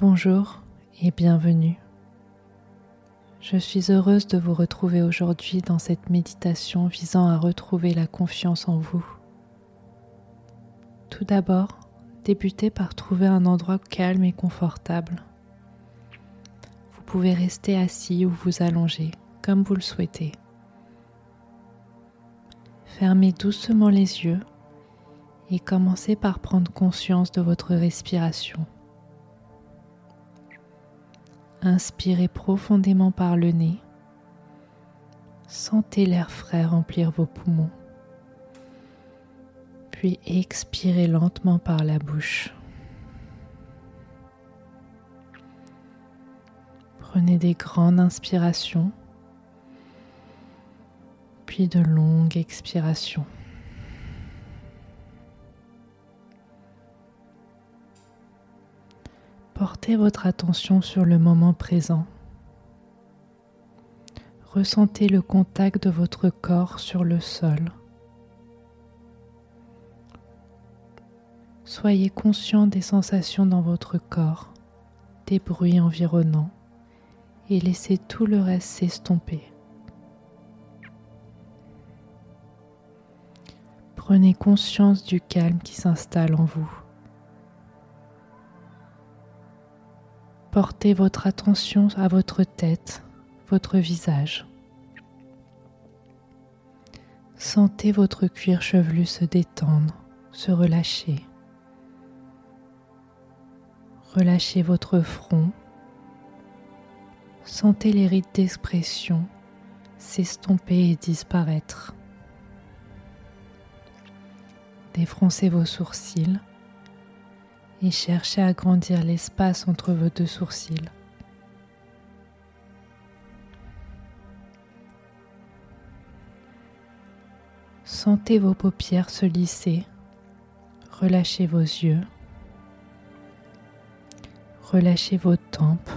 Bonjour et bienvenue. Je suis heureuse de vous retrouver aujourd'hui dans cette méditation visant à retrouver la confiance en vous. Tout d'abord, débutez par trouver un endroit calme et confortable. Vous pouvez rester assis ou vous allonger comme vous le souhaitez. Fermez doucement les yeux et commencez par prendre conscience de votre respiration. Inspirez profondément par le nez. Sentez l'air frais remplir vos poumons. Puis expirez lentement par la bouche. Prenez des grandes inspirations, puis de longues expirations. Portez votre attention sur le moment présent. Ressentez le contact de votre corps sur le sol. Soyez conscient des sensations dans votre corps, des bruits environnants et laissez tout le reste s'estomper. Prenez conscience du calme qui s'installe en vous. Portez votre attention à votre tête, votre visage. Sentez votre cuir chevelu se détendre, se relâcher. Relâchez votre front. Sentez les rides d'expression s'estomper et disparaître. Défroncez vos sourcils et cherchez à agrandir l'espace entre vos deux sourcils. Sentez vos paupières se lisser, relâchez vos yeux, relâchez vos tempes.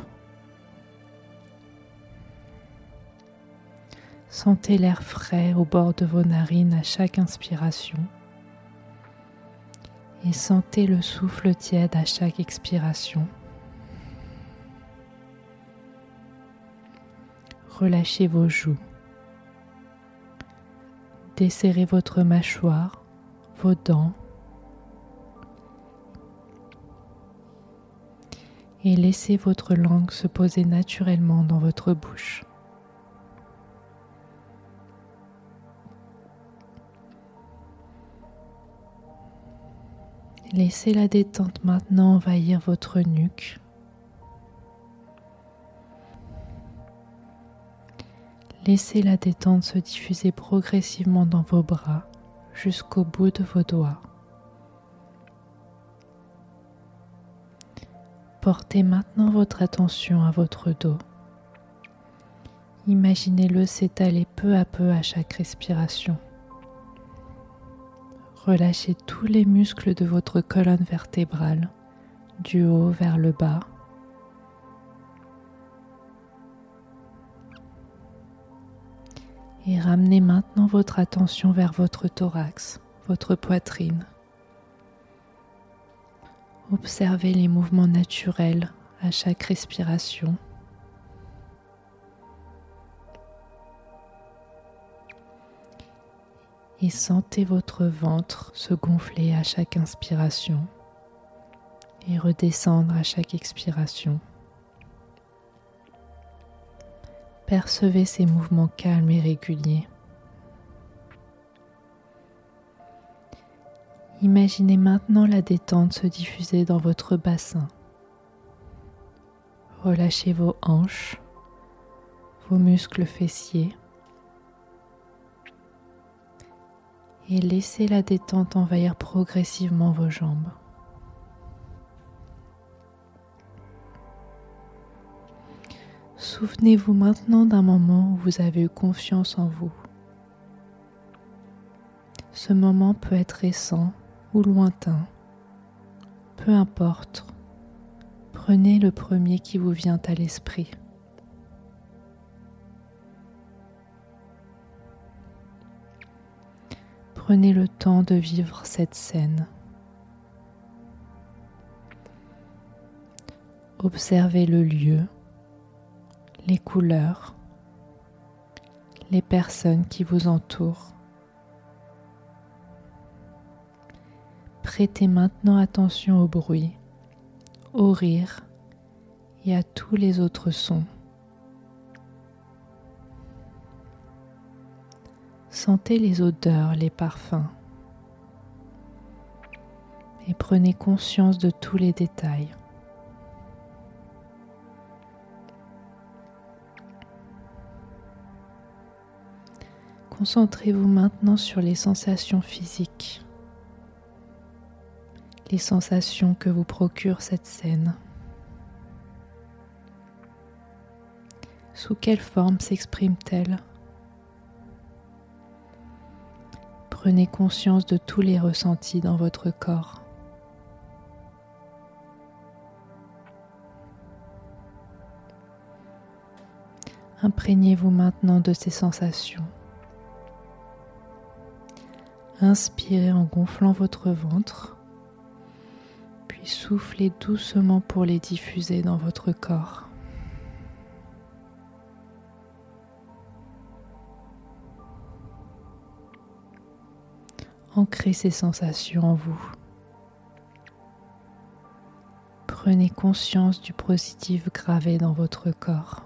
Sentez l'air frais au bord de vos narines à chaque inspiration et sentez le souffle tiède à chaque expiration. Relâchez vos joues. Desserrez votre mâchoire, vos dents et laissez votre langue se poser naturellement dans votre bouche. Laissez la détente maintenant envahir votre nuque. Laissez la détente se diffuser progressivement dans vos bras jusqu'au bout de vos doigts. Portez maintenant votre attention à votre dos. Imaginez-le s'étaler peu à peu à chaque respiration. Relâchez tous les muscles de votre colonne vertébrale, du haut vers le bas. Et ramenez maintenant votre attention vers votre thorax, votre poitrine. Observez les mouvements naturels à chaque respiration. Et sentez votre ventre se gonfler à chaque inspiration et redescendre à chaque expiration. Percevez ces mouvements calmes et réguliers. Imaginez maintenant la détente se diffuser dans votre bassin. Relâchez vos hanches, vos muscles fessiers, et laissez la détente envahir progressivement vos jambes. Souvenez-vous maintenant d'un moment où vous avez eu confiance en vous. Ce moment peut être récent ou lointain, peu importe. Prenez le premier qui vous vient à l'esprit. Prenez le temps de vivre cette scène. Observez le lieu, les couleurs, les personnes qui vous entourent. Prêtez maintenant attention au bruit, au rire et à tous les autres sons. Sentez les odeurs, les parfums et prenez conscience de tous les détails. Concentrez-vous maintenant sur les sensations physiques, les sensations que vous procure cette scène. Sous quelle forme s'exprime-t-elle? Prenez conscience de tous les ressentis dans votre corps. Imprégnez-vous maintenant de ces sensations. Inspirez en gonflant votre ventre, puis soufflez doucement pour les diffuser dans votre corps. Ancrez ces sensations en vous. Prenez conscience du positif gravé dans votre corps.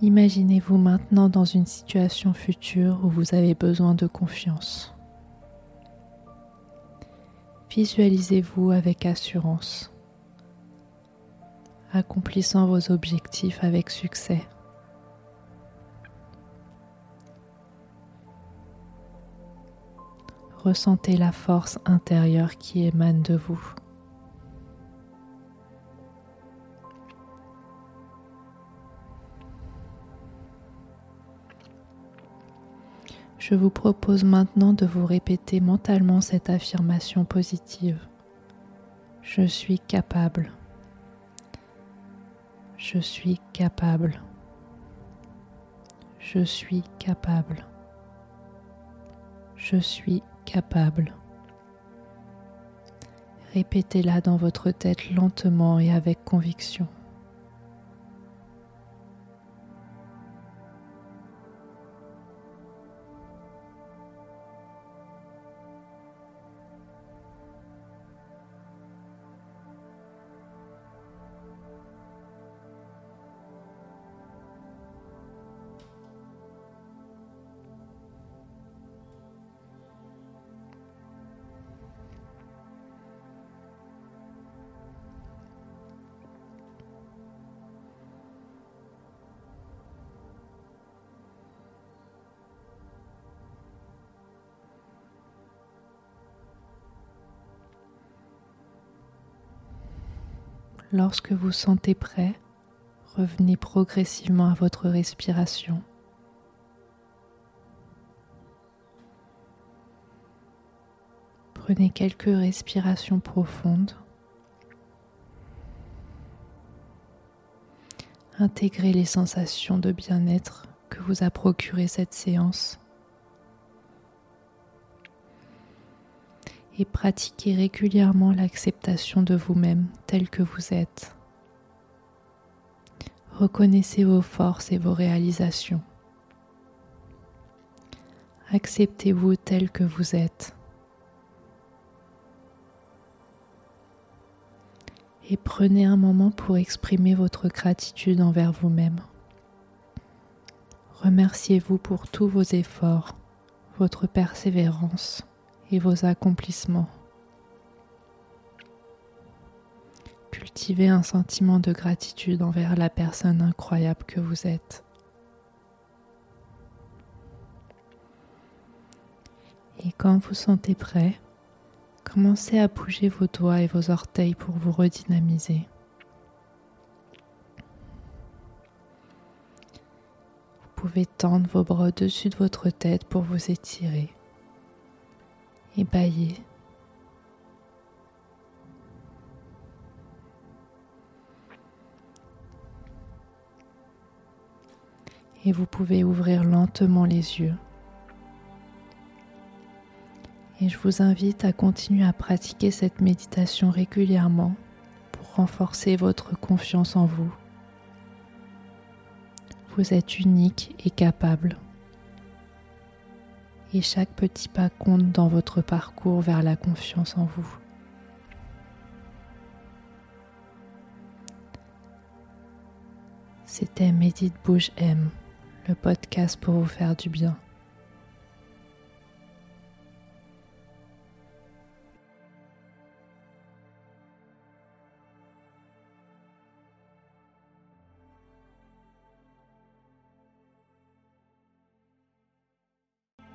Imaginez-vous maintenant dans une situation future où vous avez besoin de confiance. Visualisez-vous avec assurance accomplissant vos objectifs avec succès. Ressentez la force intérieure qui émane de vous. Je vous propose maintenant de vous répéter mentalement cette affirmation positive. Je suis capable. Je suis capable. Je suis capable. Je suis capable. Répétez-la dans votre tête lentement et avec conviction. Lorsque vous sentez prêt, revenez progressivement à votre respiration. Prenez quelques respirations profondes. Intégrez les sensations de bien-être que vous a procuré cette séance. Et pratiquez régulièrement l'acceptation de vous-même tel que vous êtes. Reconnaissez vos forces et vos réalisations. Acceptez-vous tel que vous êtes. Et prenez un moment pour exprimer votre gratitude envers vous-même. Remerciez-vous pour tous vos efforts, votre persévérance et vos accomplissements. Cultivez un sentiment de gratitude envers la personne incroyable que vous êtes. Et quand vous sentez prêt, commencez à bouger vos doigts et vos orteils pour vous redynamiser. Vous pouvez tendre vos bras au-dessus de votre tête pour vous étirer et ébahi. Et vous pouvez ouvrir lentement les yeux. Et je vous invite à continuer à pratiquer cette méditation régulièrement pour renforcer votre confiance en vous. Vous êtes unique et capable. Et chaque petit pas compte dans votre parcours vers la confiance en vous. C'était Médite Bouge M, le podcast pour vous faire du bien.